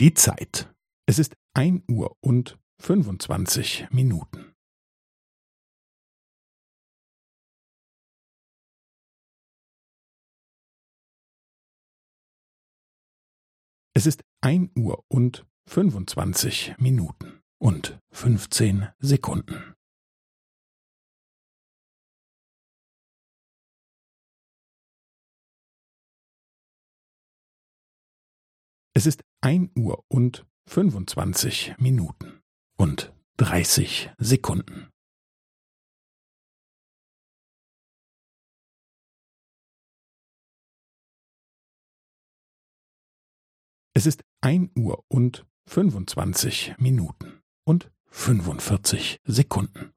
Die Zeit. Es ist ein Uhr und fünfundzwanzig Minuten. Es ist ein Uhr und fünfundzwanzig Minuten und fünfzehn Sekunden. Es ist ein Uhr und fünfundzwanzig Minuten und dreißig Sekunden. Es ist ein Uhr und fünfundzwanzig Minuten und fünfundvierzig Sekunden.